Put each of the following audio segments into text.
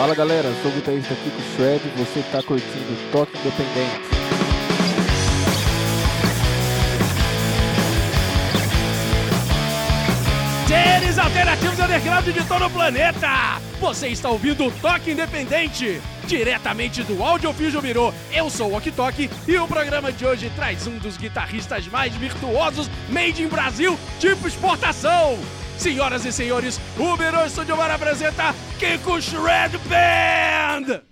Fala galera, sou o guitarrista Kiko Shred e você está curtindo Toque Independente. Seres alternativos underground de todo o planeta! Você está ouvindo o Toque Independente, diretamente do Audiofígio Mirô. Eu sou o Ok e o programa de hoje traz um dos guitarristas mais virtuosos made in Brasil, tipo exportação. Senhoras e senhores, o Mirô Studio Bar apresenta Kiko Shred Band!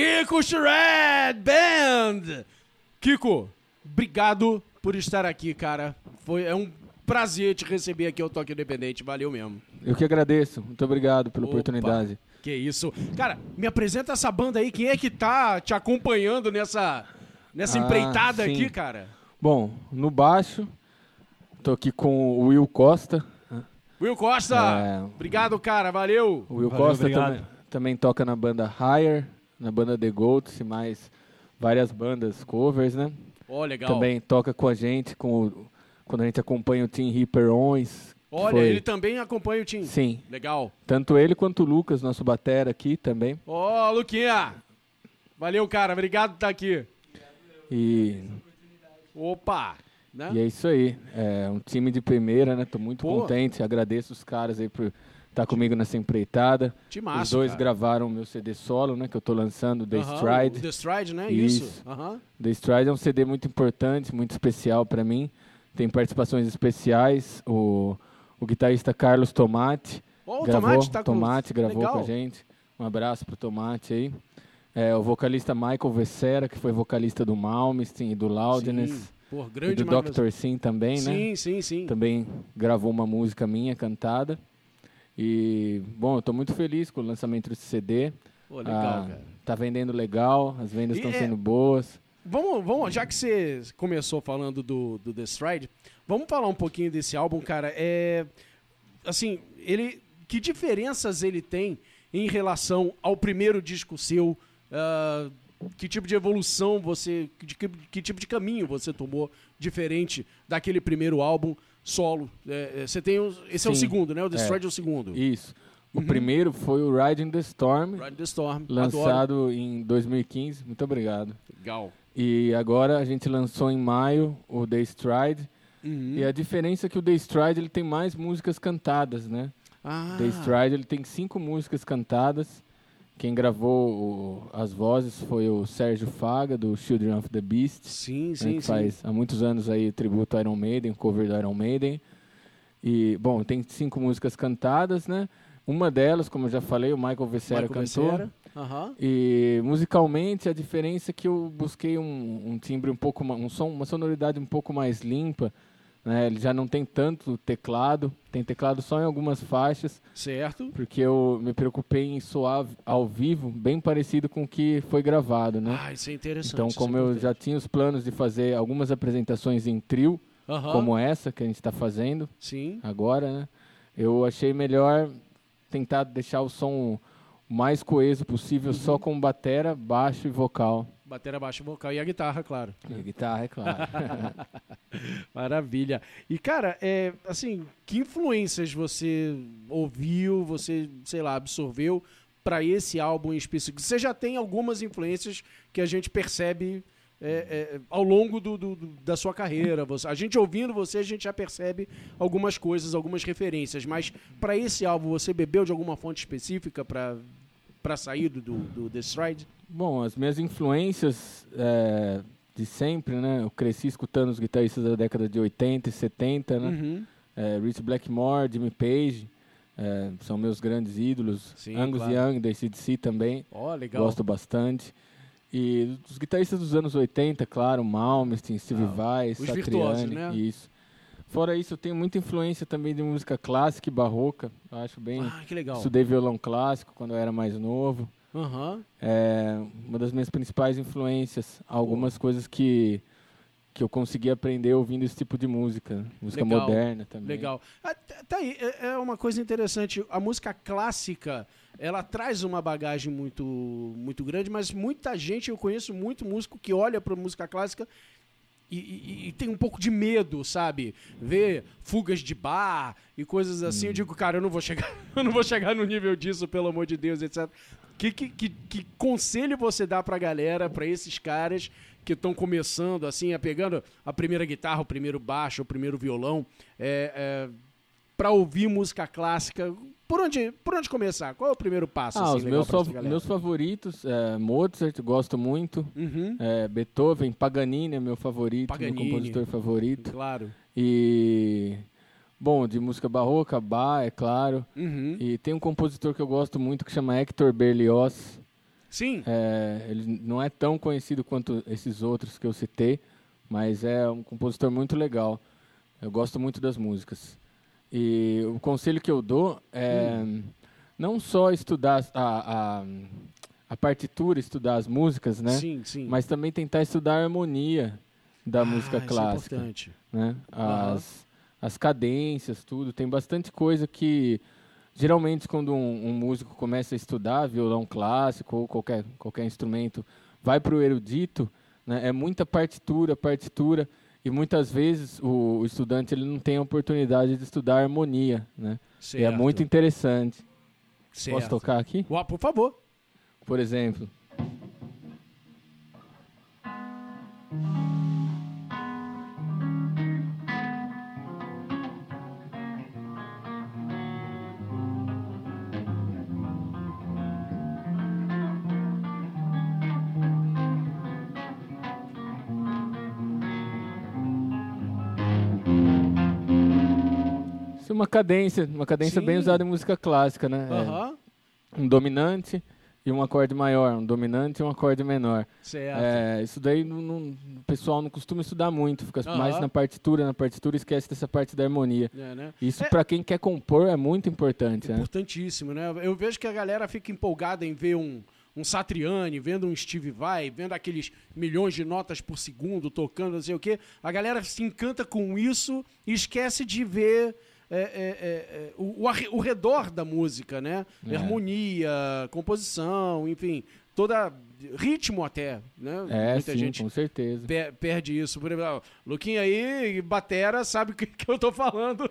Kiko Shred Band! Kiko, obrigado por estar aqui, cara. Foi, é um prazer te receber aqui ao Toque Independente. Valeu mesmo. Eu que agradeço. Muito obrigado pela Opa. oportunidade. Que isso. Cara, me apresenta essa banda aí. Quem é que tá te acompanhando nessa, nessa Ah, empreitada sim. aqui, cara? Bom, no baixo, tô aqui com o Will Costa. Will Costa! É. Obrigado, cara. Valeu! O Will Valeu, Costa também toca na banda Higher, na banda The Goats e mais várias bandas covers, né? Ó, legal. Também toca com a gente com o- quando a gente acompanha o Team Reaper Olha, foi- ele também acompanha o time. Sim, Legal. tanto ele quanto o Lucas, nosso batera aqui também. Ó, Luquinha! Valeu, cara. Obrigado por estar aqui. E, Opa! Né? e é isso aí. É um time de primeira, né? Tô muito Pô. contente. Agradeço os caras aí por estar comigo nessa empreitada. Massa, os dois cara. gravaram o meu CD solo, né? Que eu tô lançando, The Aham, Stride. o The Stride, né? Isso. Isso. Aham. The Stride é um CD muito importante, muito especial para mim. Tem participações especiais. O, o guitarrista Carlos Tomate Ó, o gravou. Tomate tá com... Tomate gravou Legal. com a gente. Um abraço pro Tomate aí. É, o vocalista Michael Vessera, que foi vocalista do Malmsteen e do Loudness. Sim. E grande do maravilhoso. Dr. Sim também, né? Sim, sim, sim. Também gravou uma música minha cantada. E, bom, eu tô muito feliz com o lançamento desse CD. Pô, legal, Ah, cara. Tá vendendo legal, as vendas estão é- sendo boas. Vamos, vamos, já que você começou falando do, do The Stride, vamos falar um pouquinho desse álbum, cara. É, assim, ele, que diferenças ele tem em relação ao primeiro disco seu? Ah, que tipo de evolução você, de que, que tipo de caminho você tomou diferente daquele primeiro álbum solo? É, é, você tem, os- esse é o Sim, segundo, né? O The é. Stride é o segundo. Isso. O Uhum. primeiro foi o Riding the Storm, Ride the Storm. Adoro. lançado em 2015. Muito obrigado. Legal. E agora a gente lançou em maio o The Stride. Uhum. E a diferença é que o The Stride ele tem mais músicas cantadas, né? Ah, The Stride ele tem cinco músicas cantadas. Quem gravou o- as vozes foi o Sérgio Faga, do Children of the Beast. sim, né, sim, que sim. faz há muitos anos aí tributo ao Iron Maiden, cover do Iron Maiden. E, bom, tem cinco músicas cantadas, né? Uma delas, como eu já falei, o Michael Vessera Michael cantou. Aham. E musicalmente a diferença é que eu busquei um, um timbre um pouco um som, uma sonoridade um pouco mais limpa. Né? Ele já não tem tanto teclado, tem teclado só em algumas faixas, Certo. porque eu me preocupei em soar ao vivo bem parecido com o que foi gravado, né? Ah, isso é interessante. então, isso como é eu já tinha os planos de fazer algumas apresentações em trio, Aham, como essa que a gente está fazendo Sim. agora, né? Eu achei melhor tentar deixar o som o mais coeso possível, só com batera, baixo e vocal. Bateria baixo vocal e a guitarra, claro. E a guitarra, é claro. Maravilha. E, cara, é, assim, que influências você ouviu, você, sei lá, absorveu para esse álbum em específico? Você já tem algumas influências que a gente percebe é, é, ao longo do, do- do- da sua carreira. Você- a gente ouvindo você, a gente já percebe algumas coisas, algumas referências. Mas para esse álbum, você bebeu de alguma fonte específica para para sair do, do, The Stride? Bom, as minhas influências é, de sempre, né? Eu cresci escutando os guitarristas da década de 80 e 70, né? Uhum. É, Rich Blackmore, Jimmy Page, é, são meus grandes ídolos. Sim, Angus claro. Young, da ACDC também. Ó, legal. Gosto bastante. E os guitarristas dos anos 80, claro, Malmsteen, Steve Vai, os virtuosos, Satriani, né? isso. Fora isso, eu tenho muita influência também de música clássica e barroca. Eu acho bem. Ah, que legal. Estudei violão clássico quando eu era mais novo. Aham. É uma das minhas principais influências. Algumas coisas que, que eu consegui aprender ouvindo esse tipo de música. Música Legal. moderna também. Legal. Ah, tá- tá aí, é é uma coisa interessante. A música clássica, ela traz uma bagagem muito, muito grande, mas muita gente, eu conheço muito músico que olha para música clássica e, e- e tem um pouco de medo, sabe? Ver fugas de bar e coisas assim. Eu digo, cara, eu não vou chegar, eu não vou chegar no nível disso, pelo amor de Deus, etc. Que, que, que, que conselho você dá pra galera, pra esses caras que estão começando, assim, a pegando a primeira guitarra, o primeiro baixo, o primeiro violão, é, é, para ouvir música clássica? Por onde, por onde começar? Qual é o primeiro passo? Ah, assim, os meus, fav- meus favoritos, é, Mozart, gosto muito. Uhum, É, Beethoven, Paganini é meu favorito, Paganini. meu compositor favorito. claro. E, bom, de música barroca, Bach, é claro. Uhum. E tem um compositor que eu gosto muito que chama Hector Berlioz. Sim. É, ele não é tão conhecido quanto esses outros que eu citei, mas é um compositor muito legal. Eu gosto muito das músicas. E o conselho que eu dou é Hum. não só estudar a, a, a partitura, estudar as músicas, né? Sim, sim. Mas também tentar estudar a harmonia da Ah, música isso é clássica importante. né? As, as cadências, tudo. Tem bastante coisa que, geralmente, quando um, um músico começa a estudar violão clássico ou qualquer, qualquer instrumento, vai para o erudito, né? é muita partitura, partitura, e muitas vezes o, estudante ele não tem a oportunidade de estudar harmonia, né? E é Certo. muito interessante. Certo. Posso tocar aqui? Ué, por favor. Por exemplo. Uma cadência, uma cadência bem Sim. usada em música clássica, né? É um dominante e um acorde maior, um dominante e um acorde menor. Certo. É, isso daí não- não- o pessoal não costuma estudar muito, fica mais na partitura, na partitura esquece dessa parte da harmonia. É, né? Isso É. pra quem quer compor é muito importante, né? Importantíssimo, né? Eu vejo que a galera fica empolgada em ver um, um Satriani, vendo um Steve Vai, vendo aqueles milhões de notas por segundo tocando, não sei o quê. A galera se encanta com isso e esquece de ver é, é, é, é, o, o redor da música, né? É. Harmonia, composição, enfim, toda ritmo até, né? É, Muita sim, gente com certeza. pe- perde isso. Por exemplo, Luquinha aí, batera, sabe o que, que eu tô falando.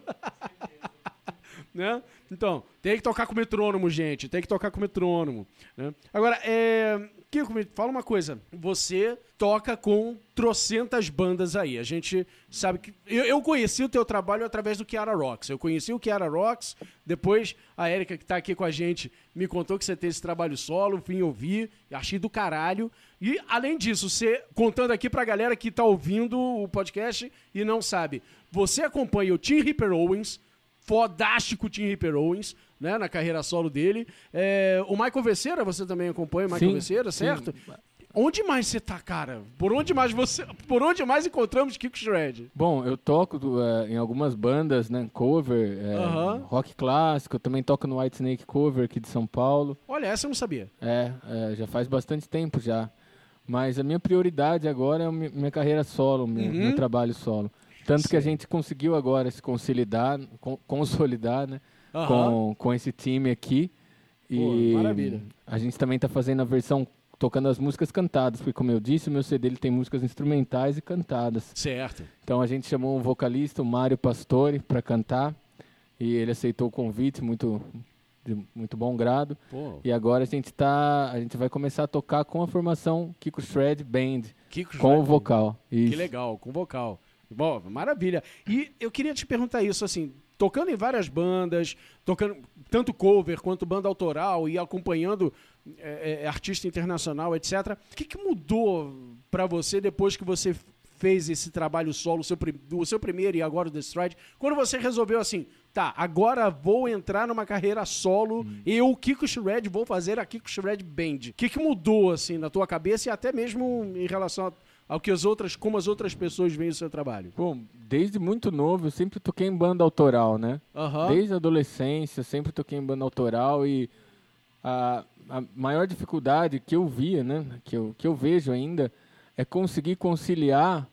né? Então, tem que tocar com metrônomo, gente. Tem que tocar com metrônomo. Né? Agora, é... Kiko, me fala uma coisa. Você toca com trocentas bandas aí. A gente sabe que... Eu, eu conheci o teu trabalho através do Kiara Rocks. Eu conheci o Kiara Rocks, depois a Erika, que tá aqui com a gente, me contou que você tem esse trabalho solo, vim ouvir, achei do caralho. E, além disso, você, contando aqui pra galera que tá ouvindo o podcast e não sabe, você acompanha o Tim Ripper Owens, fodástico Tim Ripper Owens, né, na carreira solo dele. É, o Michael Veceira, você também acompanha o Michael Sim, Veceira, sim. certo? Onde mais você tá, cara? Por onde mais você, por onde mais encontramos Kiko Shred? Bom, eu toco eh, em algumas bandas, né? Cover, eh, Aham. rock clássico, eu também toco no White Snake Cover aqui de São Paulo. Olha, essa eu não sabia. É, é, já faz bastante tempo já. Mas a minha prioridade agora é minha carreira solo, meu, Uhum. meu trabalho solo. Tanto que a gente conseguiu agora se consolidar, con- consolidar, né? Aham. Com, com esse time aqui. Pô, E maravilha. a gente também está fazendo a versão tocando as músicas cantadas, porque como eu disse, o meu CD ele tem músicas instrumentais e cantadas. Certo. Então a gente chamou um vocalista, o Mário Pastore, para cantar. E ele aceitou o convite, muito, de muito bom grado. Pô, E agora a gente tá, a gente vai começar a tocar com a formação Kiko Shred Band, Kiko com o Shred. vocal. Que Isso. legal, com vocal. Bom, maravilha. E eu queria te perguntar isso, assim, tocando em várias bandas, tocando tanto cover quanto banda autoral e acompanhando é, é, artista internacional, etc. O que, que mudou pra você depois que você fez esse trabalho solo, o seu, o seu primeiro e agora o The Stride? Quando você resolveu assim, tá, agora vou entrar numa carreira solo, eu, Kiko Shred, vou fazer a Kiko Shred Band. O que, que mudou, assim, na tua cabeça e até mesmo em relação a ao que as outras, como as outras pessoas veem o seu trabalho. Bom, desde muito novo eu sempre toquei em banda autoral, né? Aham. Desde a adolescência sempre toquei em banda autoral e a, a maior dificuldade que eu via, né, que eu, que eu vejo ainda, é conseguir conciliar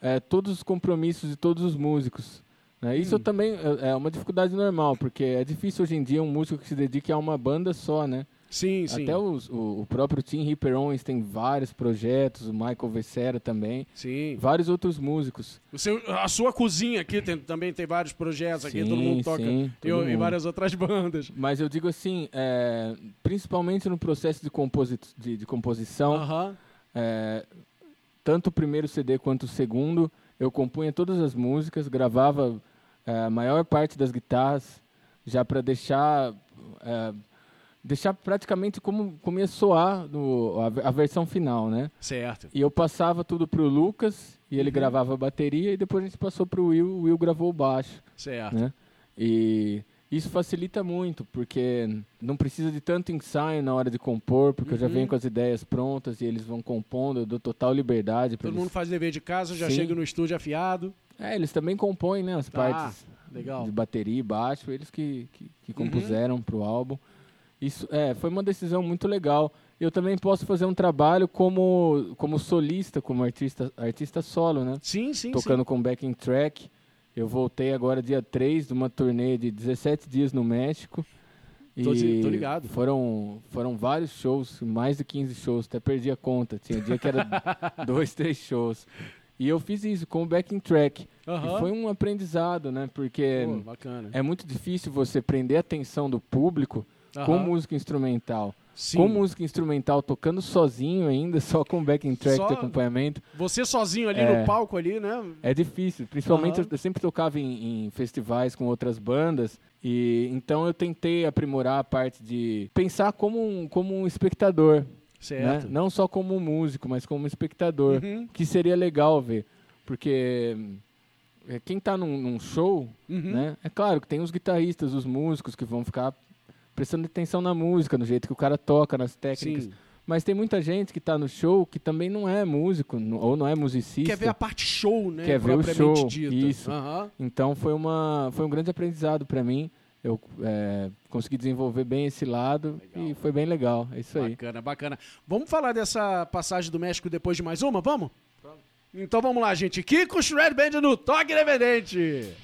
eh, todos os compromissos de todos os músicos. né? Isso Hum. também é é uma dificuldade normal, porque é difícil hoje em dia um músico que se dedique a uma banda só, né? Sim, sim. Até os- o, o próprio Tim Ripper Owens tem vários projetos, o Michael Vecera também, Sim. vários outros músicos. Seu, a sua cozinha aqui tem- também tem vários projetos aqui, Sim, todo mundo toca sim, e, todo e mundo. várias outras bandas. Mas eu digo assim, é, principalmente no processo de, composi de, de composição, Aham. é, tanto o primeiro CD quanto o segundo, eu compunha todas as músicas, gravava é, a maior parte das guitarras, já para deixar é, deixar praticamente como, no, a, ve- a versão final, né? Certo. E eu passava tudo pro Lucas e ele Uhum. gravava a bateria e depois a gente passou pro Will, o Will gravou o baixo, Certo. né? E Isso facilita muito, porque não precisa de tanto ensaio na hora de compor, porque eu já Uhum. venho com as ideias prontas e eles vão compondo, eu dou total liberdade para Todo eles. mundo faz dever de casa, já Sim. chega no estúdio afiado. É, eles também compõem, né, as Ah, partes legal. de bateria e baixo, eles que, que, Uhum. que compuseram pro álbum. Isso é, foi uma decisão muito legal. Eu também posso fazer um trabalho como, como solista, como artista, artista solo, né? Sim, sim, Tocando com backing track. Eu voltei agora dia 3 de uma turnê de 17 dias no México. Tô E tô ligado. Foram, foram vários shows, mais de 15 shows, até perdi a conta. Tinha dia que era dois, três shows. E eu fiz isso com o backing track. sim. E foi um aprendizado, né? Porque Pô, é muito difícil você prender a atenção do público com Aham. música instrumental. Sim. Com música instrumental, tocando sozinho ainda, só com backing track Só- de acompanhamento, Você sozinho ali É. no palco ali, né? é difícil. Principalmente Aham. eu, sempre tocava em, em festivais com outras bandas. E então eu tentei aprimorar a parte de pensar como um, como um espectador. Né? Certo. Não só como um músico, mas como um espectador. Uhum. Que seria legal ver. Porque é, quem está num, num show, Uhum. né? É claro que tem os guitarristas, os músicos que vão ficar prestando atenção na música, no jeito que o cara toca, nas técnicas. Sim. Mas tem muita gente que está no show que também não é músico ou não é musicista. Quer ver a parte show, né? Quer ver o propriamente show, dita. isso. Aham. Então foi uma foi um grande aprendizado para mim. Eu é, consegui desenvolver bem esse lado Legal. e foi bem legal. É isso aí. Bacana, bacana. Vamos falar dessa passagem do México depois de mais uma? Vamos? Então vamos lá, gente. Kiko Shred Band no Toque Independente.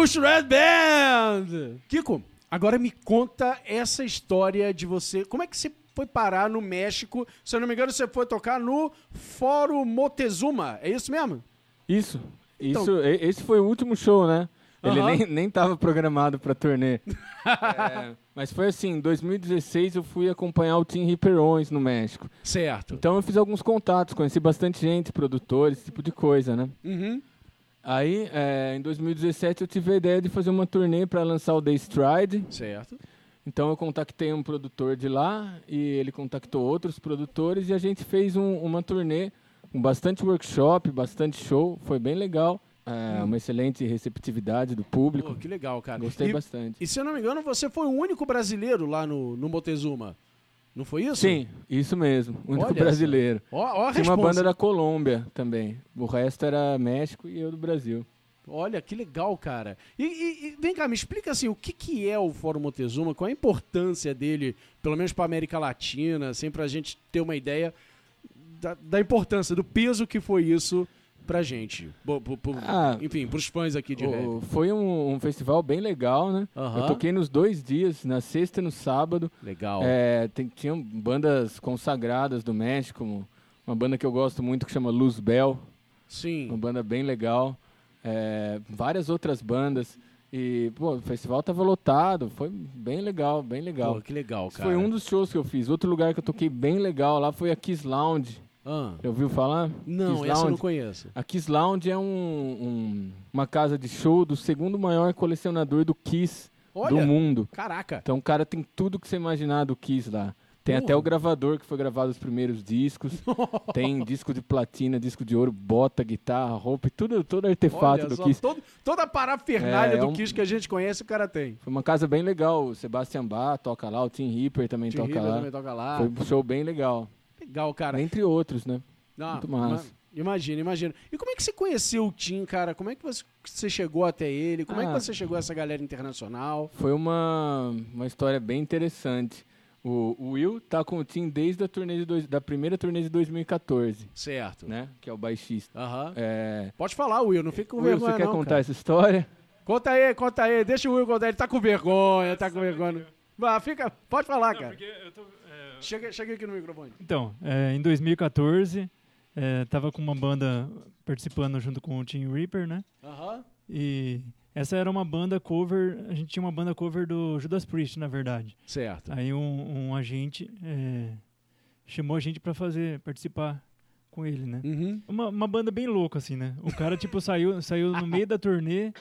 Kiko Shred Band! Kiko, agora me conta essa história de você. Como é que você foi parar no México? Se eu não me engano, você foi tocar no Fórum Moctezuma. É isso mesmo? Isso. Então- Isso, esse foi o último show, né? Ele Aham. nem, nem tava programado pra turnê. É, mas foi assim, em 2016 eu fui acompanhar o Team Ripperões no México. Certo. Então eu fiz alguns contatos, conheci bastante gente, produtores, esse tipo de coisa, né? Uhum. Aí, é, em 2017 eu tive a ideia de fazer uma turnê para lançar o The Stride. Certo. Então eu contactei um produtor de lá e ele contactou outros produtores e a gente fez um- uma turnê com bastante workshop, bastante show, foi bem legal. É, Uma excelente receptividade do público. Que legal, cara. Gostei e, bastante. e se eu não me engano, você foi o único brasileiro lá no, no Moctezuma. Não foi isso? Sim, isso mesmo. O único Olha brasileiro. Ó, ó a Tinha uma banda da Colômbia também. O resto era México e eu do Brasil. Olha, que legal, cara. E, e- e vem cá, me explica assim, o que, que é o Fórum Moctezuma, qual a importância dele, pelo menos para América Latina, assim, pra gente ter uma ideia da, da importância, do peso que foi isso pra gente. Bo- bo- bo- Ah, enfim, pros fãs aqui de rap. O- foi um, um festival bem legal, né? Aham. Eu toquei nos dois dias, na sexta e no sábado. Legal. É, tem- tinham bandas consagradas do México, uma- uma banda que eu gosto muito que chama Luz Bell, uma Sim. banda bem legal. É, várias outras bandas. E, pô, o festival tava lotado, foi bem legal, bem legal. Pô, que legal, Esse cara. foi um dos shows que eu fiz. Outro lugar que eu toquei bem legal lá foi a Kiss Lounge. Ah, Já ouviu falar? não, Kiss essa eu não conheço. A Kiss Lounge é um, um- uma casa de show do segundo maior colecionador do Kiss Olha, do mundo. caraca. Então o cara tem tudo que você imaginar do Kiss lá. Tem Porra. até o gravador que foi gravado os primeiros discos. tem disco de platina, disco de ouro, bota, guitarra, roupa, e tudo, todo artefato Olha do só, Kiss. todo- toda a parafernália É, é do um- Kiss que a gente conhece, o cara tem. Foi uma casa bem legal. O Sebastian Bach toca lá, o Tim Ripper também Tim toca River lá. também toca lá. Foi um show bem legal. Legal, cara. Entre outros, né? Não, Muito massa. ima- Imagina, imagina. E como é que você conheceu o Tim, cara? Como é que você, você chegou até ele? Como é Ah. que você chegou a essa galera internacional? Foi uma, uma história bem interessante. O, o Will tá com o Tim desde a turnê de dois, da primeira turnê de 2014, Certo. né? Que é o baixista. Aham. É, Pode falar, Will, não fica com Will, vergonha você quer não, contar cara. essa história? Conta aí, conta aí. Deixa o Will contar. Ele tá com vergonha, tá com vergonha. Vá, fica, pode falar, cara. Chega, chega aqui no microfone. Então, é, em 2014, é, tava com uma banda participando junto com o Team Reaper, né? Aham. E essa era uma banda cover, a gente tinha uma banda cover do Judas Priest, na verdade. Certo. Aí um, um agente é, chamou a gente pra fazer, participar com ele, né? Uhum. Uma, uma banda bem louca, assim, né? O cara, tipo, saiu, saiu no meio da turnê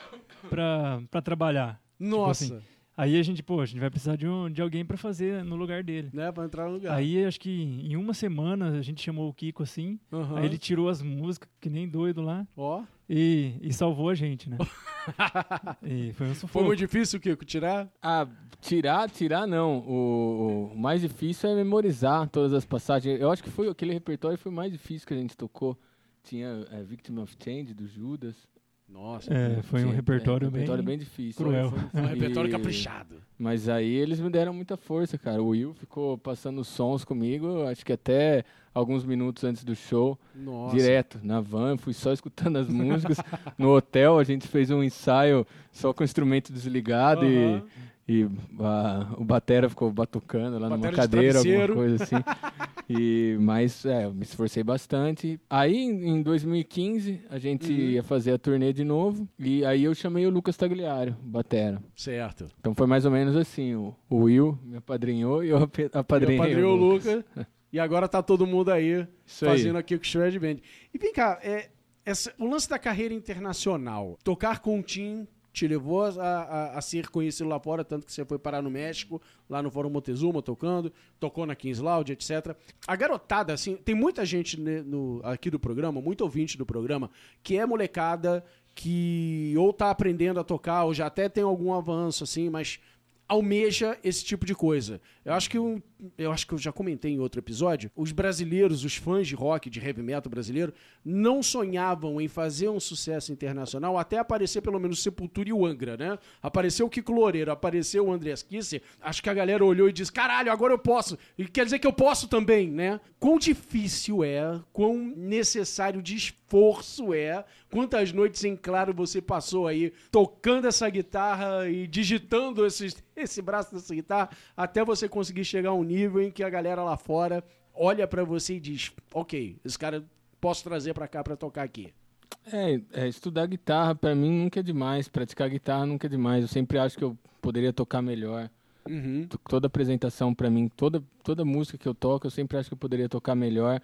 pra, pra trabalhar. Nossa. assim, Aí a gente, pô, a gente vai precisar de, um, de alguém pra fazer no lugar dele. Né, pra entrar no lugar. Aí acho que em uma semana a gente chamou o Kiko assim, Aham. aí ele tirou as músicas, que nem doido lá, Ó. e, e salvou a gente, né? e foi um Foi sufoco. muito difícil, Kiko, tirar? Ah, tirar, tirar não. O, o mais difícil é memorizar todas as passagens. Eu acho que foi aquele repertório foi o mais difícil que a gente tocou. Tinha é, Victim of Change, do Judas. Nossa. É, foi um repertório, é, repertório bem... bem difícil. cruel. Foi, foi um repertório E- caprichado. Mas aí eles me deram muita força, cara. O Will ficou passando sons comigo, acho que até alguns minutos antes do show, Nossa. direto, na van, fui só escutando as músicas. No hotel a gente fez um ensaio só com o instrumento desligado Aham. e, e a- o batera ficou batucando lá numa Batera de cadeira, alguma coisa assim. E, mas é, eu me esforcei bastante. Aí em em 2015 a gente Uhum. ia fazer a turnê de novo e aí eu chamei o Lucas Tagliario, batera. Certo. Então foi mais ou menos assim, o, o Will me apadrinhou e eu apadrinhei Eu o Lucas. Lucas. e agora tá todo mundo aí Isso aí. fazendo aqui o Shred Band. E vem cá, é, essa- o lance da carreira internacional. Tocar com um team te levou a, a- a ser conhecido lá fora, tanto que você foi parar no México, lá no Fórum Montezuma tocando, tocou na Kings Lounge, etc. A garotada, assim, tem muita gente ne- no- aqui do programa, muito ouvinte do programa, que é molecada que ou tá aprendendo a tocar, ou já até tem algum avanço, assim, mas almeja esse tipo de coisa. Eu acho que um eu acho que eu já comentei em outro episódio, os brasileiros, os fãs de rock, de heavy metal brasileiro, não sonhavam em fazer um sucesso internacional até aparecer pelo menos Sepultura e o Angra, né? Apareceu o Kiko Loureiro, apareceu o Andreas Kisser, acho que a galera olhou e disse, caralho, agora eu posso. E quer dizer que eu posso também, né? Quão difícil é, quão necessário de esforço é, quantas noites em claro você passou aí tocando essa guitarra e digitando esses, esse braço dessa guitarra até você conseguir chegar a um nível em que a galera lá fora olha para você e diz: Ok, esse cara posso trazer para cá para tocar aqui. É, é, estudar guitarra para mim nunca é demais, praticar guitarra nunca é demais. Eu sempre acho que eu poderia tocar melhor. Uhum. Toda apresentação para mim, toda toda música que eu toco, eu sempre acho que eu poderia tocar melhor.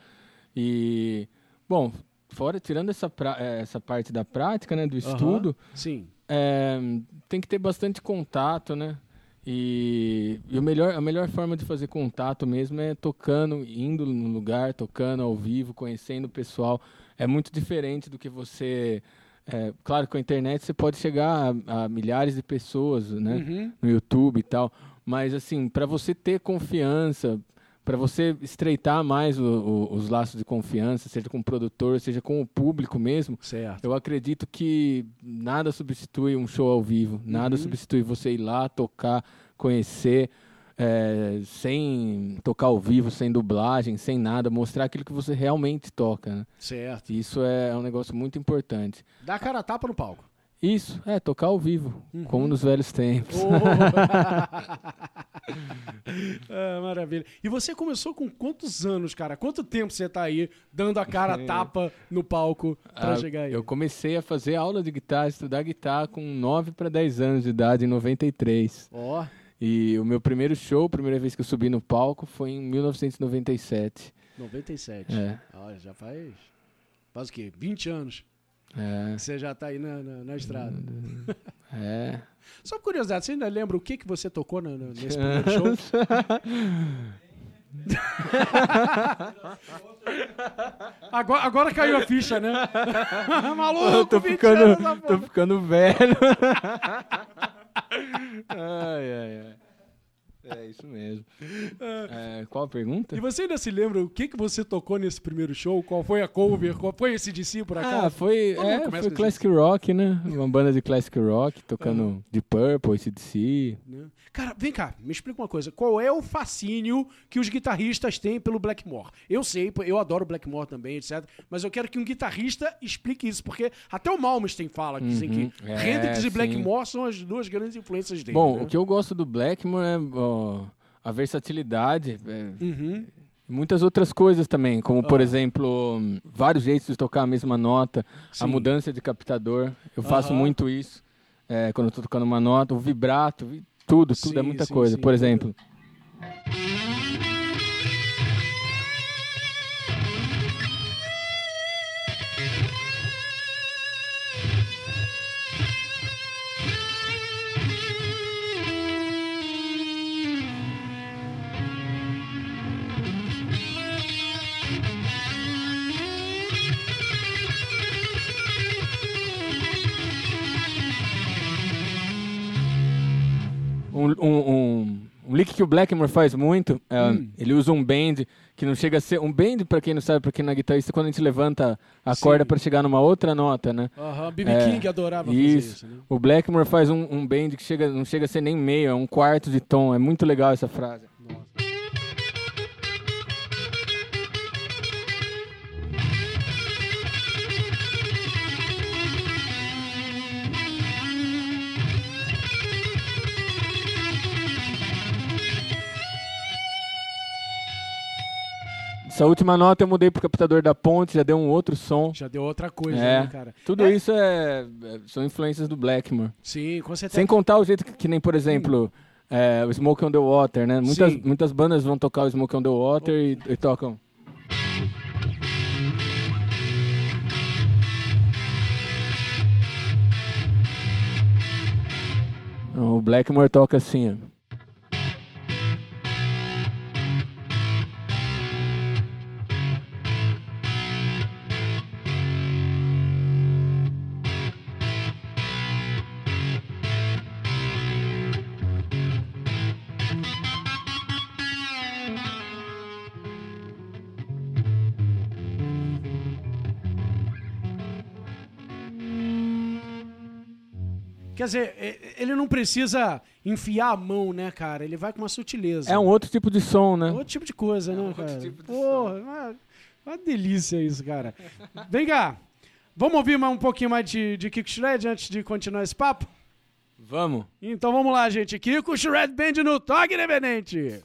E bom, fora tirando essa pra, é, essa parte da prática, né, do estudo, uhum. sim, é, tem que ter bastante contato, né? E, e, o melhor, a melhor forma de fazer contato mesmo é tocando, indo no lugar, tocando ao vivo, conhecendo o pessoal. É muito diferente do que você. É, claro, com a internet você pode chegar a, a milhares de pessoas, né? Uhum. No YouTube e tal. Mas, assim, para você ter confiança, para você estreitar mais o, o, os laços de confiança, seja com o produtor, seja com o público mesmo, certo. eu acredito que nada substitui um show ao vivo, nada Uhum. substitui você ir lá, tocar, conhecer, é, sem tocar ao vivo, sem dublagem, sem nada, mostrar aquilo que você realmente toca. Né? certo. Isso é um negócio muito importante. Dá cara a tapa no palco. Isso, é, tocar ao vivo, Uhum. como nos velhos tempos. ah, maravilha. E você começou com quantos anos, cara? Quanto tempo você tá aí dando a cara tapa no palco pra Ah, chegar aí? Eu comecei a fazer aula de guitarra, estudar guitarra com 9 para 10 anos de idade, em 93. Ó, E o meu primeiro show, a primeira vez que eu subi no palco, foi em 1997. 97. É, Olha, já faz. Faz o quê? 20 anos é, você já tá aí na, na, na estrada. é. Só curiosidade, você ainda lembra o que, que você tocou no- no- nesse primeiro show? Agora, agora caiu a ficha, né? Maluco, Eu tô 20 ficando, anos, tô ficando velho. ai, ai, ai. É isso mesmo. É, qual a pergunta? E você ainda se lembra o que, que você tocou nesse primeiro show? Qual foi a cover? Qual foi esse DC por Ah, acaso? foi, Todo mundo é, foi Classic Rock, né? Uma banda de Classic Rock, tocando de Purple, ACDC. Né? Cara, vem cá, me explica uma coisa. Qual é o fascínio que os guitarristas têm pelo Blackmore? Eu sei, eu adoro Blackmore também, etc. Mas eu quero que um guitarrista explique isso, porque até o Malmsteen fala, que dizem Uhum. que É, Hendrix e sim. Blackmore são as duas grandes influências dele. Bom, né? o que eu gosto do Blackmore é ó, a versatilidade. é, Uhum. e muitas outras coisas também, como por Ah. exemplo, vários jeitos de tocar a mesma nota, Sim. a mudança de captador. Eu faço Aham. muito isso é, quando eu tô tocando uma nota, o vibrato, tudo, tudo é Sim, muita sim, coisa. sim, por exemplo, um, um, um, lick que o Blackmore faz muito, é, Hum. ele usa um bend que não chega a ser um bend para quem não sabe, para quem não é guitarrista, quando a gente levanta a Sim. corda para chegar numa outra nota, né? Aham, B.B. É, King adorava fazer Isso. isso, né? O Blackmore faz um, um bend que chega, não chega a ser nem meio, é um quarto de tom. É muito legal essa frase. Essa última nota eu mudei pro captador da ponte, já deu um outro som. Já deu outra coisa, É. né, cara? Tudo É. isso é, é- são influências do Blackmore. Sim, com certeza. Sem contar o jeito que, que nem, por exemplo, é, o Smoke on the Water, né? Muitas, Sim. muitas bandas vão tocar o Smoke on the Water e, e tocam. O Blackmore toca assim, ó. Quer dizer, é- ele não precisa enfiar a mão, né, cara? Ele vai com uma sutileza. É um outro tipo de som, né? Outro tipo de coisa, né, outro cara? tipo de Porra, uma, uma delícia isso, cara. Vem cá. Vamos ouvir mais um pouquinho mais de, de Kiko Shred antes de continuar esse papo? Vamos. Então vamos lá, gente. Kiko Shred Band no Toque Independente.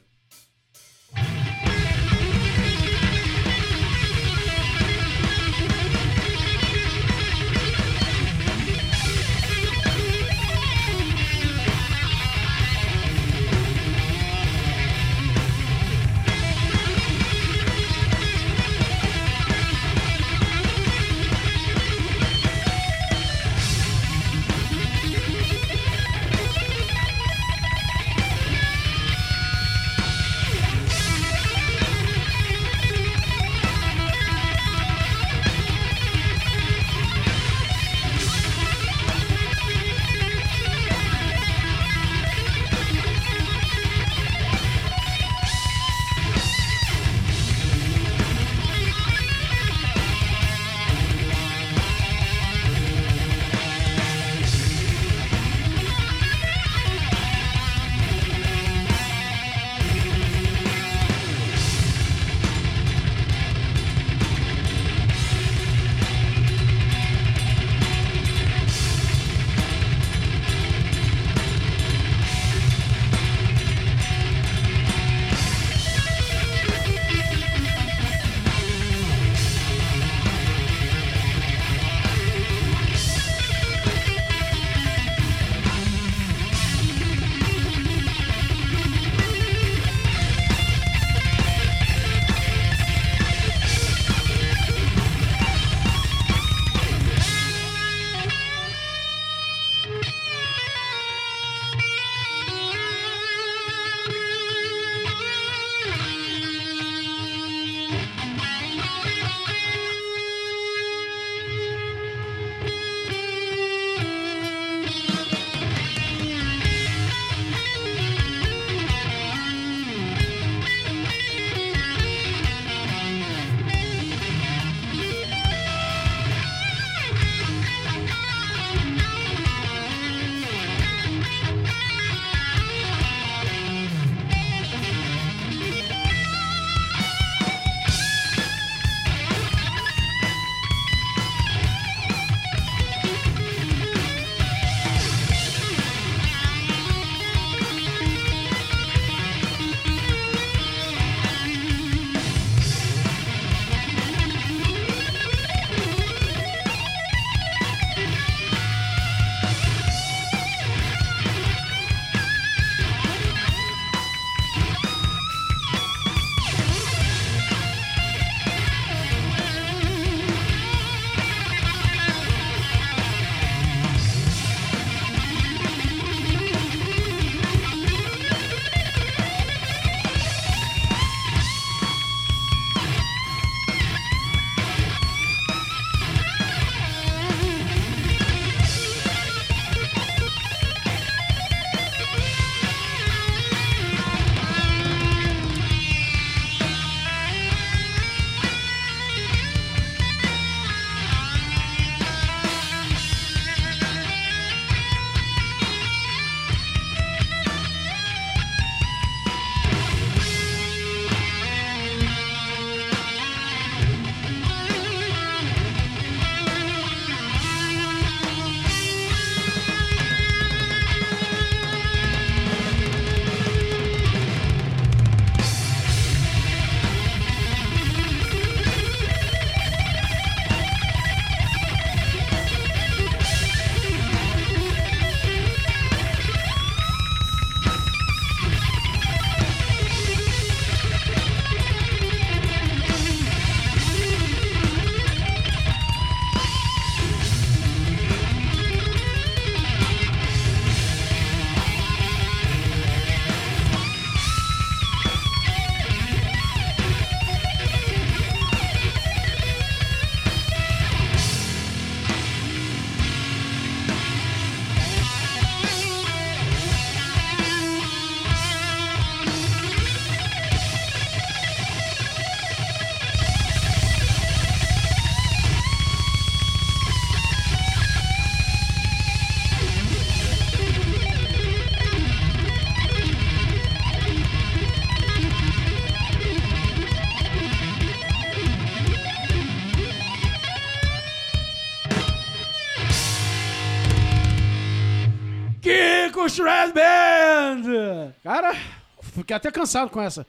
Cara, fiquei até cansado com essa.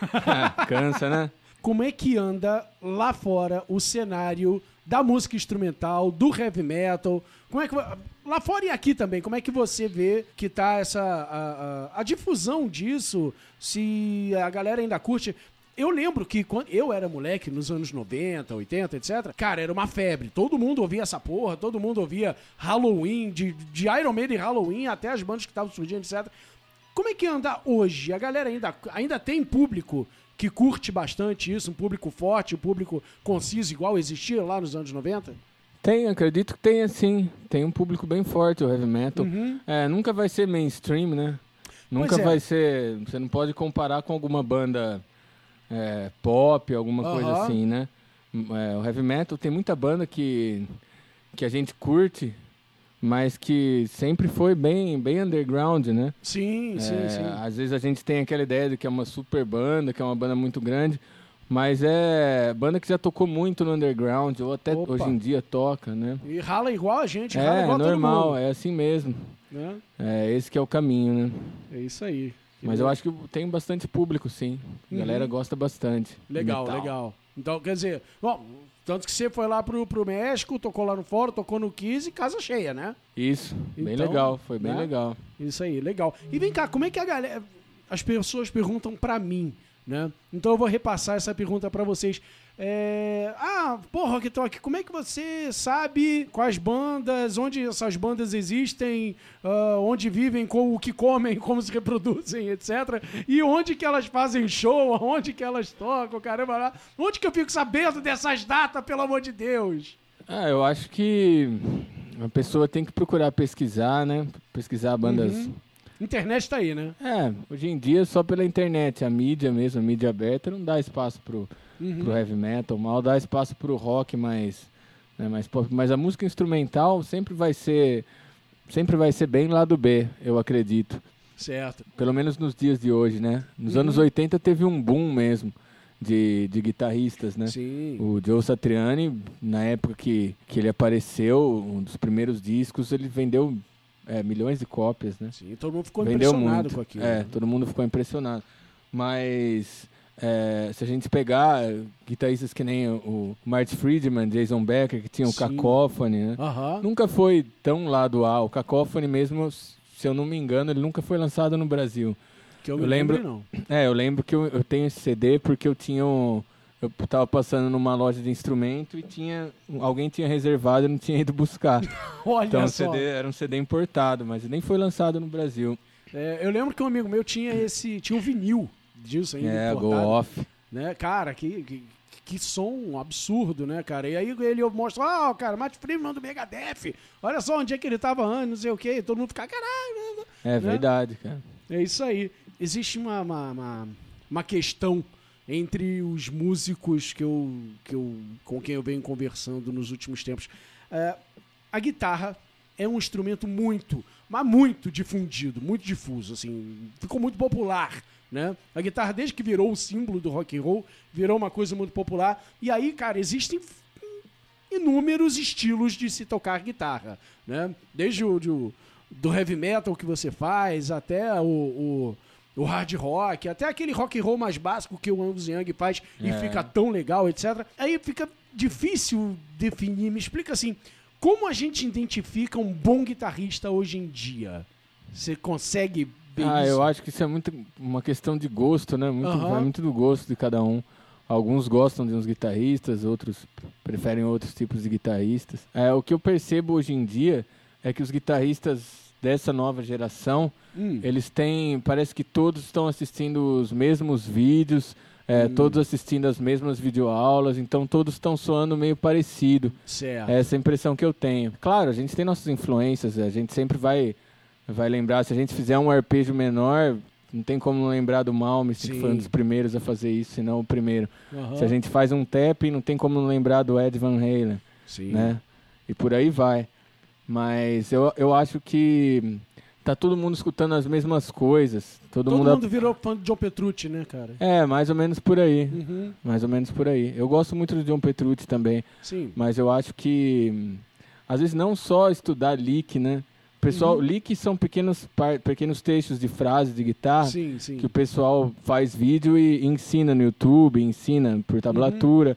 Cansa, né? Como é que anda lá fora o cenário da música instrumental, do heavy metal? Como é que lá fora e aqui também, como é que você vê que tá essa a, a, a difusão disso? Se a galera ainda curte? Eu lembro que quando eu era moleque, nos anos 90, 80, etc., cara, era uma febre. Todo mundo ouvia essa porra, todo mundo ouvia Halloween, de, de Iron Maiden Halloween até as bandas que estavam surgindo, etc. Como é que anda hoje? A galera ainda, ainda tem público que curte bastante isso, um público forte, um público conciso, igual existia lá nos anos 90? Tem, acredito que tem sim. Tem um público bem forte o heavy metal. Uhum. É, nunca vai ser mainstream, né? Nunca é. vai ser. Você não pode comparar com alguma banda é, pop, alguma coisa Aham. assim, né? É, o heavy metal tem muita banda que, que a gente curte, mas que sempre foi bem, bem underground, né? Sim, sim, É, sim. Às vezes a gente tem aquela ideia de que é uma super banda, que é uma banda muito grande, mas é banda que já tocou muito no underground, ou até Opa. hoje em dia toca, né? E rala igual a gente, rala É, igual normal, todo mundo. é assim mesmo. Né? É esse que é o caminho, né? É isso aí. Mas eu acho que tem bastante público, sim. A Uhum. galera gosta bastante. Legal, legal. Então, quer dizer, bom, tanto que você foi lá pro, pro México, tocou lá no fórum, tocou no Kiss e casa cheia, né? Isso, bem Então, legal, foi bem né? legal. Isso aí, legal. E vem cá, como é que a galera. As pessoas perguntam pra mim, né? Então eu vou repassar essa pergunta pra vocês. É... Ah, porra, Rock Talk, como é que você sabe quais bandas, onde essas bandas existem, ah, onde vivem, com o que comem, como se reproduzem, etc. E onde que elas fazem show, onde que elas tocam, caramba, lá. onde que eu fico sabendo dessas datas, pelo amor de Deus? Ah, eu acho que a pessoa tem que procurar pesquisar, né? Pesquisar bandas. Uhum. Internet tá aí, né? É, hoje em dia só pela internet, a mídia mesmo, a mídia aberta, não dá espaço pro, Uhum. pro heavy metal, mal dá espaço pro rock mais, né, mais pop. Mas a música instrumental sempre vai ser sempre vai ser bem lado B, eu acredito. Certo. Pelo menos nos dias de hoje, né? Nos Uhum. anos 80 teve um boom mesmo de, de guitarristas, né? Sim. O Joe Satriani, na época que, que ele apareceu, um dos primeiros discos, ele vendeu é, milhões de cópias, né? Sim, todo mundo ficou vendeu impressionado muito. com aquilo. É, né? todo mundo ficou impressionado. Mas é, se a gente pegar é, guitarristas que nem o, o Marty Friedman, Jason Becker, que tinha o Sim. Cacophony, né? Nunca foi tão lado A. O Cacophony mesmo, se eu não me engano, ele nunca foi lançado no Brasil. Que eu, Eu lembro- lembre, não. É, eu lembro que eu, eu tenho esse CD porque eu tinha um, eu tava passando numa loja de instrumento e tinha alguém tinha reservado e não tinha ido buscar. Olha Então o só. CD era um CD importado, mas nem foi lançado no Brasil. É, eu lembro que um amigo meu tinha esse. Tinha um vinil disso ainda. É, Go Off. Né? Cara, que, que, que som absurdo, né, cara? E aí ele mostra, ah, cara, Matt Freeman do Megadeth. Olha só onde é que ele tava antes, não sei o quê. Todo mundo fica, caralho. né? É verdade, cara. É isso aí. Existe uma, uma, uma, uma questão entre os músicos que eu, que eu, com quem eu venho conversando nos últimos tempos. É, a guitarra é um instrumento muito, mas muito difundido, muito difuso, assim, ficou muito popular, né? A guitarra, desde que virou o símbolo do rock and roll, virou uma coisa muito popular. E aí, cara, existem inúmeros estilos de se tocar guitarra, né? Desde o do, do heavy metal que você faz até o, o, o hard rock, até aquele rock and roll mais básico que o Angus Young faz e É. fica tão legal, etc. Aí fica difícil definir. Me explica assim, como a gente identifica um bom guitarrista hoje em dia? Você consegue ver Ah, isso? eu acho que isso é muito uma questão de gosto, né? Muito. Vai muito do gosto de cada um. Alguns gostam de uns guitarristas, outros preferem outros tipos de guitarristas. É, o que eu percebo hoje em dia é que os guitarristas dessa nova geração, Hum, eles têm, parece que todos estão assistindo os mesmos vídeos, é, Hum. todos assistindo as mesmas videoaulas, então todos estão soando meio parecido. certo. É essa a impressão que eu tenho. Claro, a gente tem nossas influências, a gente sempre vai, vai lembrar. Se a gente fizer um arpejo menor, não tem como não lembrar do Malmsteen, que foi um dos primeiros a fazer isso, se não o primeiro. Aham. Se a gente faz um tap, não tem como não lembrar do Ed Van Halen, Sim. né? E por aí vai. Mas eu, eu acho que tá todo mundo escutando as mesmas coisas. Todo, Todo mundo... mundo virou fã de John Petrucci, né, cara? É, mais ou menos por aí. Uhum. Mais ou menos por aí. Eu gosto muito do John Petrucci também. Sim. Mas eu acho que, hum, às vezes, não só estudar lick, né? Pessoal, lick são pequenos, pequenos textos de frases de guitarra Sim, sim. que o pessoal faz vídeo e ensina no YouTube, ensina por tablatura.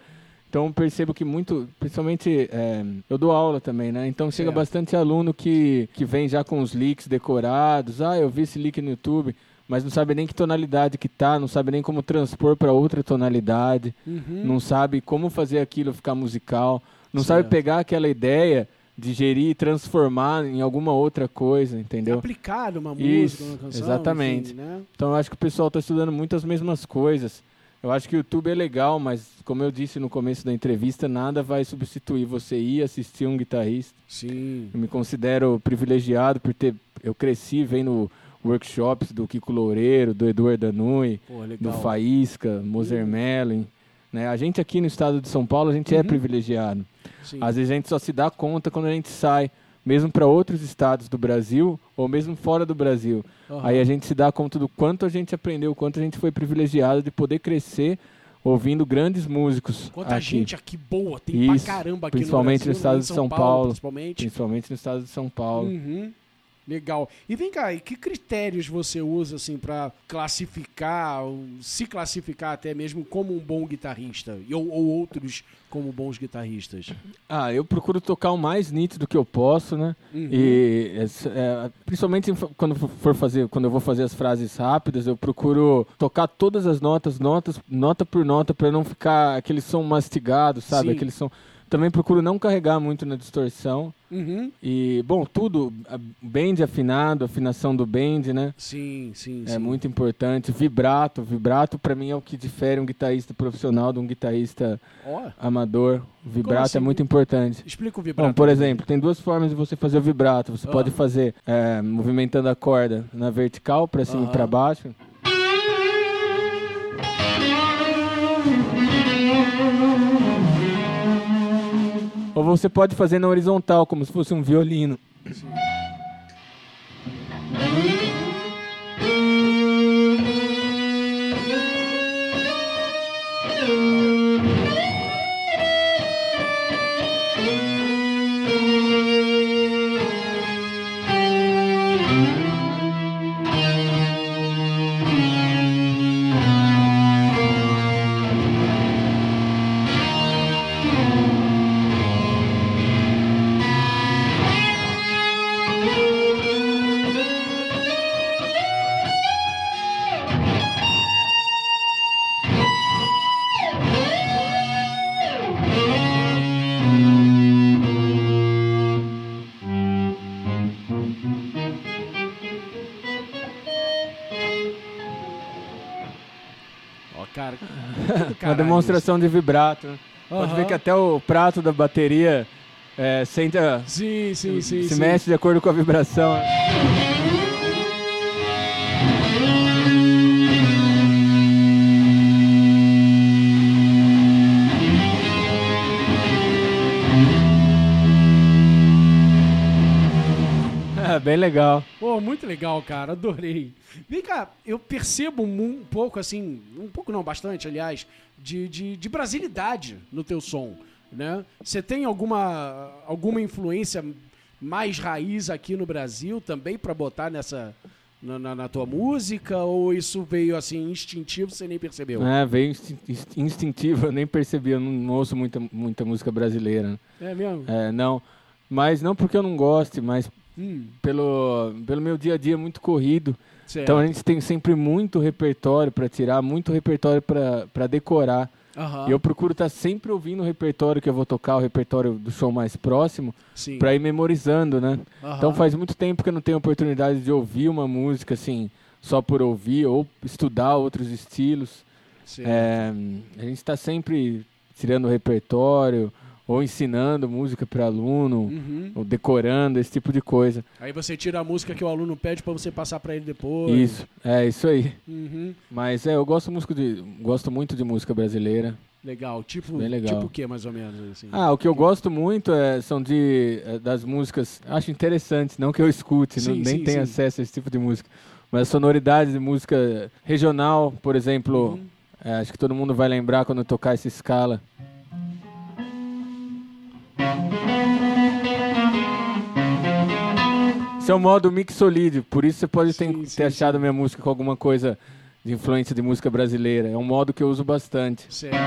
Então eu percebo que muito, principalmente é, eu dou aula também, né? Então chega Certo. bastante aluno que, que vem já com os leaks decorados. Ah, eu vi esse leak no YouTube, mas não sabe nem que tonalidade que tá, não sabe nem como transpor para outra tonalidade, Uhum. não sabe como fazer aquilo ficar musical, não Certo. sabe pegar aquela ideia, digerir e transformar em alguma outra coisa, entendeu? Aplicar Isso, música, numa canção. exatamente. enfim, né? Então eu acho que o pessoal está estudando muito as mesmas coisas. Eu acho que o YouTube é legal, mas como eu disse no começo da entrevista, nada vai substituir você ir assistir um guitarrista. Sim. Eu me considero privilegiado por ter. Eu cresci vendo workshops do Kiko Loureiro, do Eduardo Danui, Pô, do. Faísca, Moser. Mellin. Né? A gente aqui no estado de São Paulo, a gente é Uhum. privilegiado. Sim. Às vezes a gente só se dá conta quando a gente sai, mesmo para outros estados do Brasil ou mesmo fora do Brasil. Aham. Aí a gente se dá conta do quanto a gente aprendeu, o quanto a gente foi privilegiado de poder crescer ouvindo grandes músicos Quanta aqui, gente aqui boa, tem Isso, pra caramba aqui principalmente no no Brasil, estado né? de São Paulo. Principalmente. principalmente no estado de São Paulo. Uhum. Legal. E vem cá, e que critérios você usa assim para classificar, se classificar até mesmo como um bom guitarrista ou, ou outros como bons guitarristas? Ah, eu procuro tocar o mais nítido que eu posso, né? Uhum. E é, é, principalmente quando for fazer, quando eu vou fazer as frases rápidas, eu procuro tocar todas as notas, notas, nota por nota, para não ficar aquele som mastigado, sabe? Sim. Aquele som. Também procuro não carregar muito na distorção. Uhum. E, bom, tudo, bend afinado, afinação do bend, né? Sim, sim, É sim. muito importante. Vibrato, vibrato para mim é o que difere um guitarrista profissional de um guitarrista Ó, amador. Vibrato assim? é muito importante. explica o vibrato. Bom, por exemplo, tem duas formas de você fazer o vibrato. Você Ah. pode fazer é, movimentando a corda na vertical, para cima e para baixo. Ou você pode fazer na horizontal, como se fosse um violino. Ó, Uma demonstração de vibrato. né? Pode ver que até o prato da bateria é, senta, Sim, sim, sim. se sim. mexe de acordo com a vibração. É, bem legal. Pô, muito legal, cara. Adorei. Vem cá, eu percebo um pouco, assim, um pouco não, bastante, aliás, de, de, de brasilidade no teu som, né? Você tem alguma, alguma influência mais raiz aqui no Brasil também pra botar nessa... Na, na- na tua música ou isso veio assim instintivo você nem percebeu? É, veio instin- inst- instintivo, eu nem percebi, eu não, não ouço muita, muita música brasileira. né? É mesmo? É, não. Mas não porque eu não goste, mas Hum, pelo, pelo meu dia a dia muito corrido. Certo. Então a gente tem sempre muito repertório para tirar, muito repertório para decorar. Aham, E eu procuro estar sempre ouvindo o repertório que eu vou tocar, o repertório do show mais próximo, para ir memorizando, né? Aham. Então faz muito tempo que eu não tenho oportunidade de ouvir uma música assim, só por ouvir, ou estudar outros estilos. É, a gente está sempre tirando repertório, ou ensinando música para aluno, Uhum. ou decorando, esse tipo de coisa. Aí você tira a música que o aluno pede pra você passar pra ele depois. Isso, é isso aí. Uhum. Mas é, eu gosto, de, gosto muito de música brasileira. Legal. Tipo, Bem legal. tipo o que, mais ou menos? Assim? Ah, o que eu gosto muito é, são de, é, das músicas, acho interessantes, não que eu escute, Sim, não- nem sim, tenho sim. acesso a esse tipo de música. Mas a sonoridade de música regional, por exemplo, Uhum. é, acho que todo mundo vai lembrar quando tocar essa escala. Esse é o modo mixolídio, por isso você pode ter, Sim, ter sim, achado minha música com alguma coisa de influência de música brasileira. É um modo que eu uso bastante. Certo.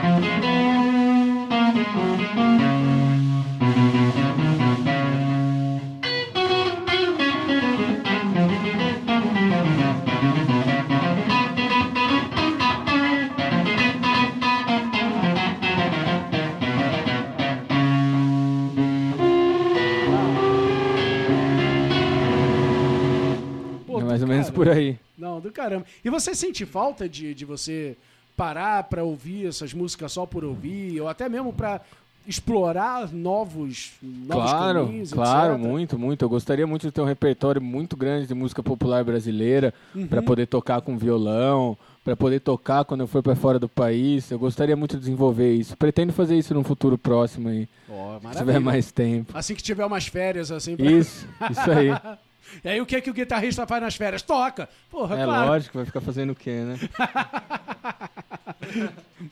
Por aí. Não, do caramba. E você sente falta de, de você parar pra ouvir essas músicas só por ouvir, ou até mesmo pra explorar novos, novos Claro, caminhos, claro, etc? muito, muito. Eu gostaria muito de ter um repertório muito grande de música popular brasileira Uhum. para poder tocar com violão, para poder tocar quando eu for para fora do país. Eu gostaria muito de desenvolver isso. Pretendo fazer isso num futuro próximo aí, Ó, se tiver mais tempo. Assim que tiver umas férias, assim. Pra... Isso, isso aí. E aí o que, é que o guitarrista faz nas férias? Toca! Porra, É claro. lógico, vai ficar fazendo o quê, né?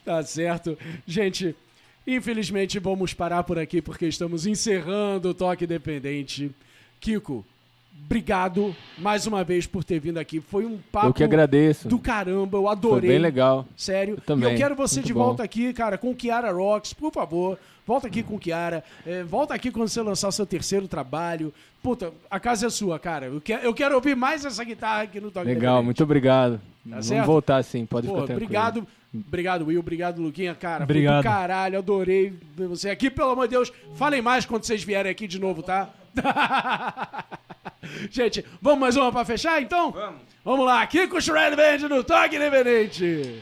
Tá certo. Gente, infelizmente vamos parar por aqui porque estamos encerrando o Toque Independente. Kiko, obrigado mais uma vez por ter vindo aqui. Foi um papo Eu que agradeço. do caramba, eu Foi adorei. bem legal. Sério. também. E eu quero você Muito de bom. volta aqui, cara, com Kiara Rocks, por favor. Volta aqui com Kiara. É, volta aqui quando você lançar o seu terceiro trabalho. Puta, a casa é sua, cara. Eu quero, eu quero ouvir mais essa guitarra aqui no Toque Legal, muito obrigado. Vamos certo? voltar sim, pode Pô, ficar tranquilo. obrigado. Obrigado, Will. Obrigado, Luquinha. Cara, Obrigado. caralho. Adorei ver você aqui. Pelo amor de Deus, falem mais quando vocês vierem aqui de novo, tá? Gente, vamos mais uma pra fechar, então? Vamos. Vamos lá. Aqui com o Shred Band no Toque Independente.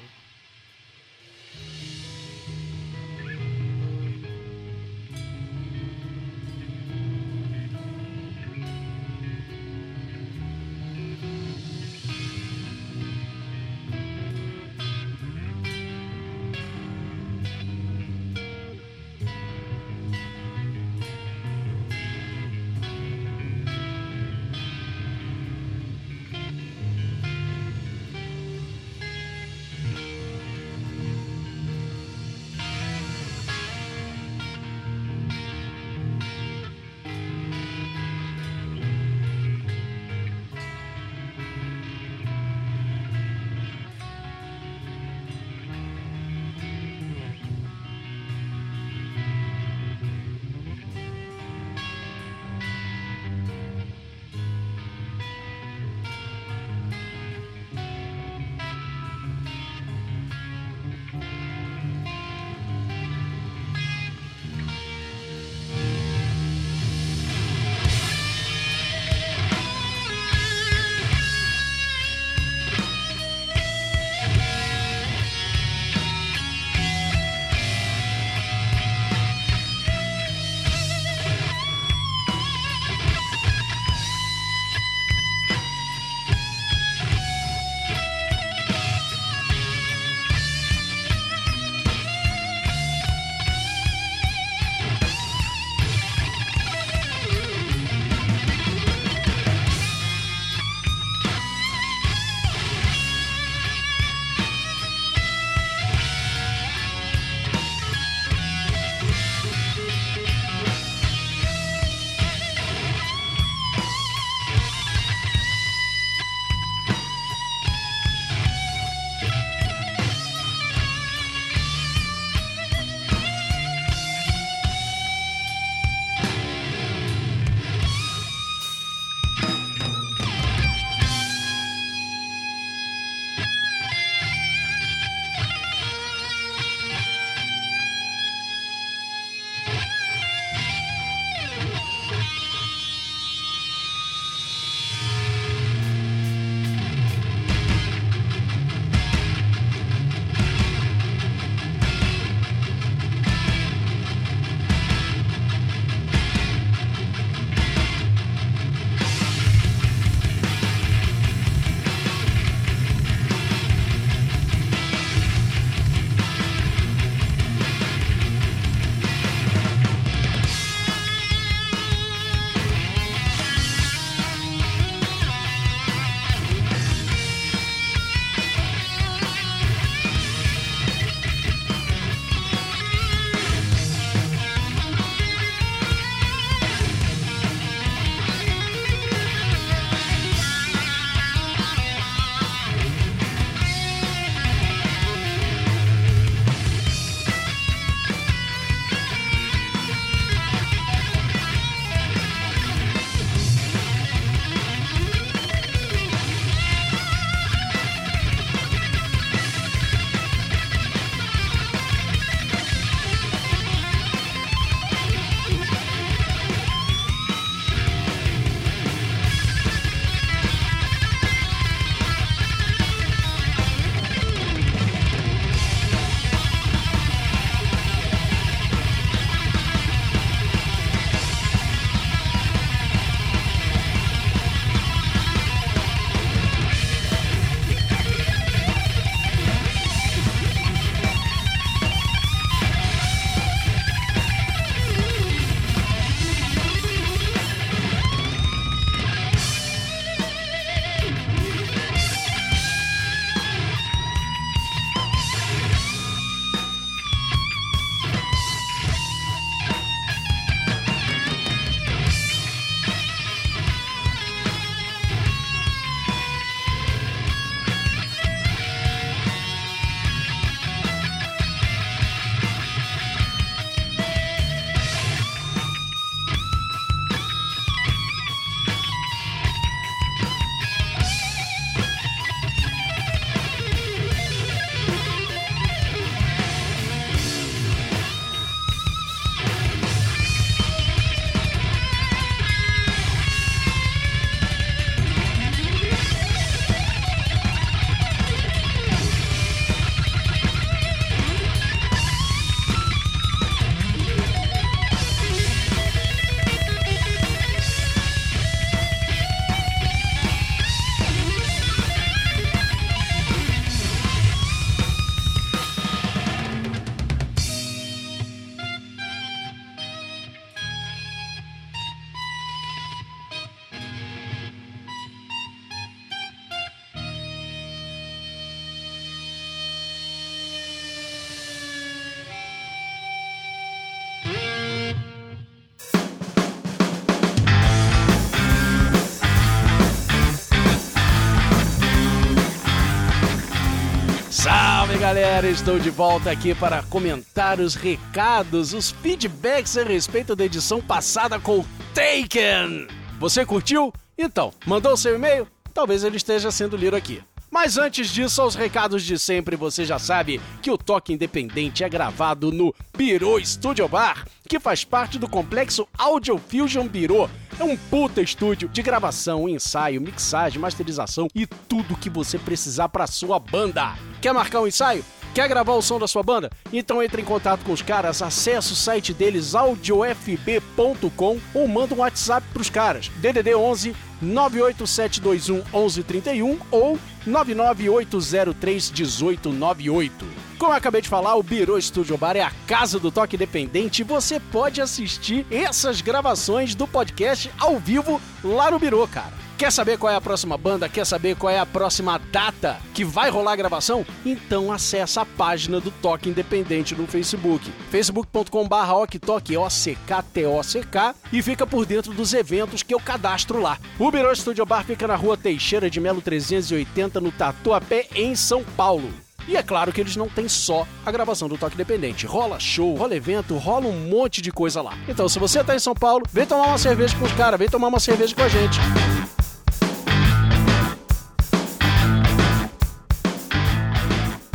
Galera, estou de volta aqui para comentar os recados, os feedbacks a respeito da edição passada com Taken. Você curtiu? Então, mandou seu e-mail? Talvez ele esteja sendo lido aqui. Mas antes disso, aos recados de sempre, você já sabe que o Toque Independente é gravado no Biro Studio Bar, que faz parte do complexo Audio Fusion Biro. É um puta estúdio de gravação, ensaio, mixagem, masterização e tudo que você precisar para sua banda. Quer marcar um ensaio? Quer gravar o som da sua banda? Então entre em contato com os caras, acesse o site deles audiofb.com ou manda um WhatsApp pros caras. DDD 11 98721 1131 ou 99803 1898. Como eu acabei de falar, o Biro Studio Bar é a casa do toque independente e você pode assistir essas gravações do podcast ao vivo lá no Biro, cara. Quer saber qual é a próxima banda? Quer saber qual é a próxima data que vai rolar a gravação? Então acessa a página do Toque Independente no Facebook. facebook.com.br oktok, O-C-K-T-O-C-K e fica por dentro dos eventos que eu cadastro lá. O Biro Studio Bar fica na rua Teixeira de Melo 380 no Tatuapé, em São Paulo. E é claro que eles não têm só a gravação do Toque Independente. Rola show, rola evento, rola um monte de coisa lá. Então, se você tá em São Paulo, vem tomar uma cerveja com os caras, vem tomar uma cerveja com a gente.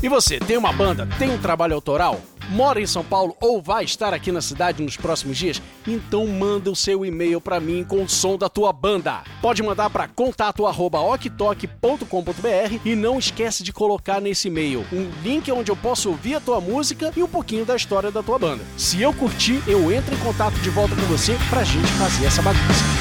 E você, tem uma banda, tem um trabalho autoral? Mora em São Paulo ou vai estar aqui na cidade nos próximos dias? Então manda o seu e-mail para mim com o som da tua banda. Pode mandar para contato@oktok.com.br e não esquece de colocar nesse e-mail um link onde eu posso ouvir a tua música e um pouquinho da história da tua banda. Se eu curtir, eu entro em contato de volta com você pra gente fazer essa bagunça.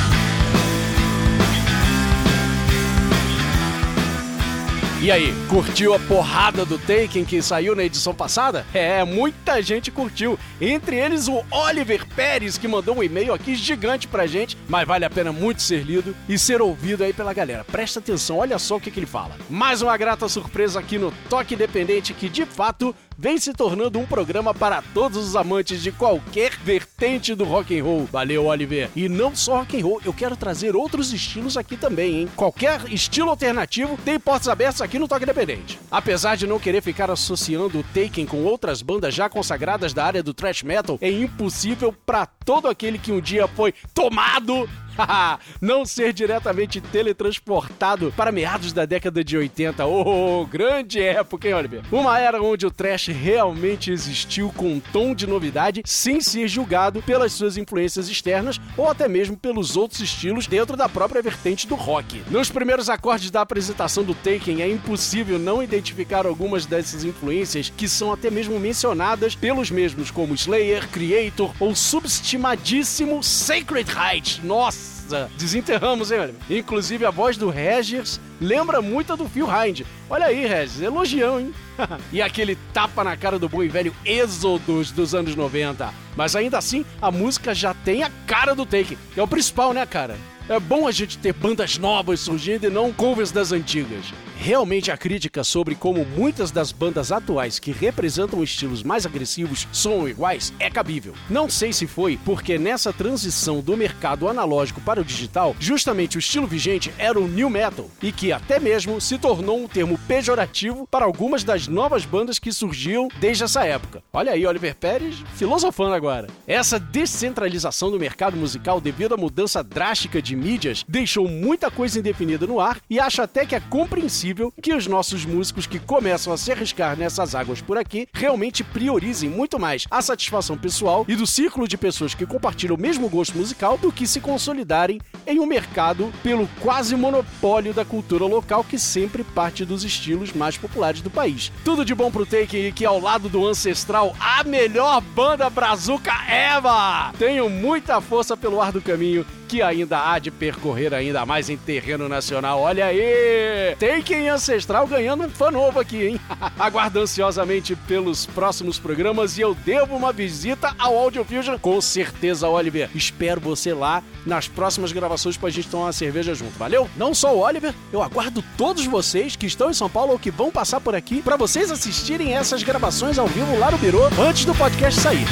E aí, curtiu a porrada do Taken que saiu na edição passada? É, muita gente curtiu. Entre eles o Oliver Pérez, que mandou um e-mail aqui gigante pra gente, mas vale a pena muito ser lido e ser ouvido aí pela galera. Presta atenção, olha só o que, que ele fala. Mais uma grata surpresa aqui no Toque Independente que de fato vem se tornando um programa para todos os amantes de qualquer vertente do rock and roll. Valeu, Oliver. E não só rock and roll, eu quero trazer outros estilos aqui também, hein? Qualquer estilo alternativo tem portas abertas aqui no Toque Independente. Apesar de não querer ficar associando o Taken com outras bandas já consagradas da área do thrash metal, é impossível para todo aquele que um dia foi tomado não ser diretamente teletransportado para meados da década de 80. Oh, grande época, hein, Oliver? Uma era onde o trash realmente existiu com um tom de novidade sem ser julgado pelas suas influências externas ou até mesmo pelos outros estilos dentro da própria vertente do rock. Nos primeiros acordes da apresentação do Taken, é impossível não identificar algumas dessas influências que são até mesmo mencionadas pelos mesmos, como Slayer, Creator ou subestimadíssimo Sacred Heights. Nossa! Desenterramos, hein, olha. Inclusive a voz do Regis lembra muito a do Phil Hind. Olha aí, Regis, elogião, hein? e aquele tapa na cara do bom e velho Êxodos dos anos 90. Mas ainda assim, a música já tem a cara do Take, é o principal, né, cara? É bom a gente ter bandas novas surgindo e não covers das antigas. Realmente a crítica sobre como muitas das bandas atuais que representam estilos mais agressivos são iguais é cabível. Não sei se foi porque nessa transição do mercado analógico para o digital, justamente o estilo vigente era o new metal e que até mesmo se tornou um termo pejorativo para algumas das novas bandas que surgiam desde essa época. Olha aí, Oliver Pérez filosofando agora. Essa descentralização do mercado musical devido à mudança drástica de mídias deixou muita coisa indefinida no ar e acho até que é compreensível que os nossos músicos que começam a se arriscar nessas águas por aqui realmente priorizem muito mais a satisfação pessoal e do círculo de pessoas que compartilham o mesmo gosto musical do que se consolidarem em um mercado pelo quase monopólio da cultura local que sempre parte dos estilos mais populares do país. Tudo de bom pro Take e que ao lado do Ancestral, a melhor banda brazuca Eva! Tenho muita força pelo ar do caminho que ainda há de percorrer ainda mais em terreno nacional. Olha aí! Taken Ancestral ganhando um fã novo aqui, hein? Aguardo ansiosamente pelos próximos programas e eu devo uma visita ao Audio Fusion com certeza, Oliver. Espero você lá nas próximas gravações pra gente tomar uma cerveja junto, valeu? Não só o Oliver, eu aguardo todos vocês que estão em São Paulo ou que vão passar por aqui para vocês assistirem essas gravações ao vivo lá no Biro antes do podcast sair.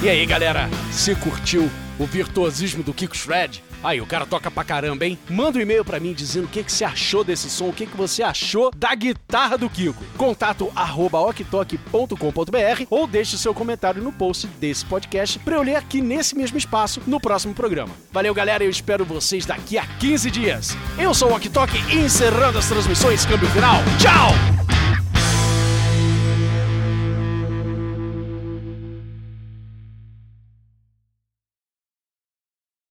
E aí, galera, se curtiu O virtuosismo do Kiko Shred. Aí, o cara toca pra caramba, hein? Manda um e-mail pra mim dizendo o que, que você achou desse som, o que, que você achou da guitarra do Kiko. Contato arroba oktok.com.br ou deixe seu comentário no post desse podcast pra eu ler aqui nesse mesmo espaço no próximo programa. Valeu, galera, eu espero vocês daqui a 15 dias. Eu sou o Ok encerrando as transmissões Câmbio Final. Tchau!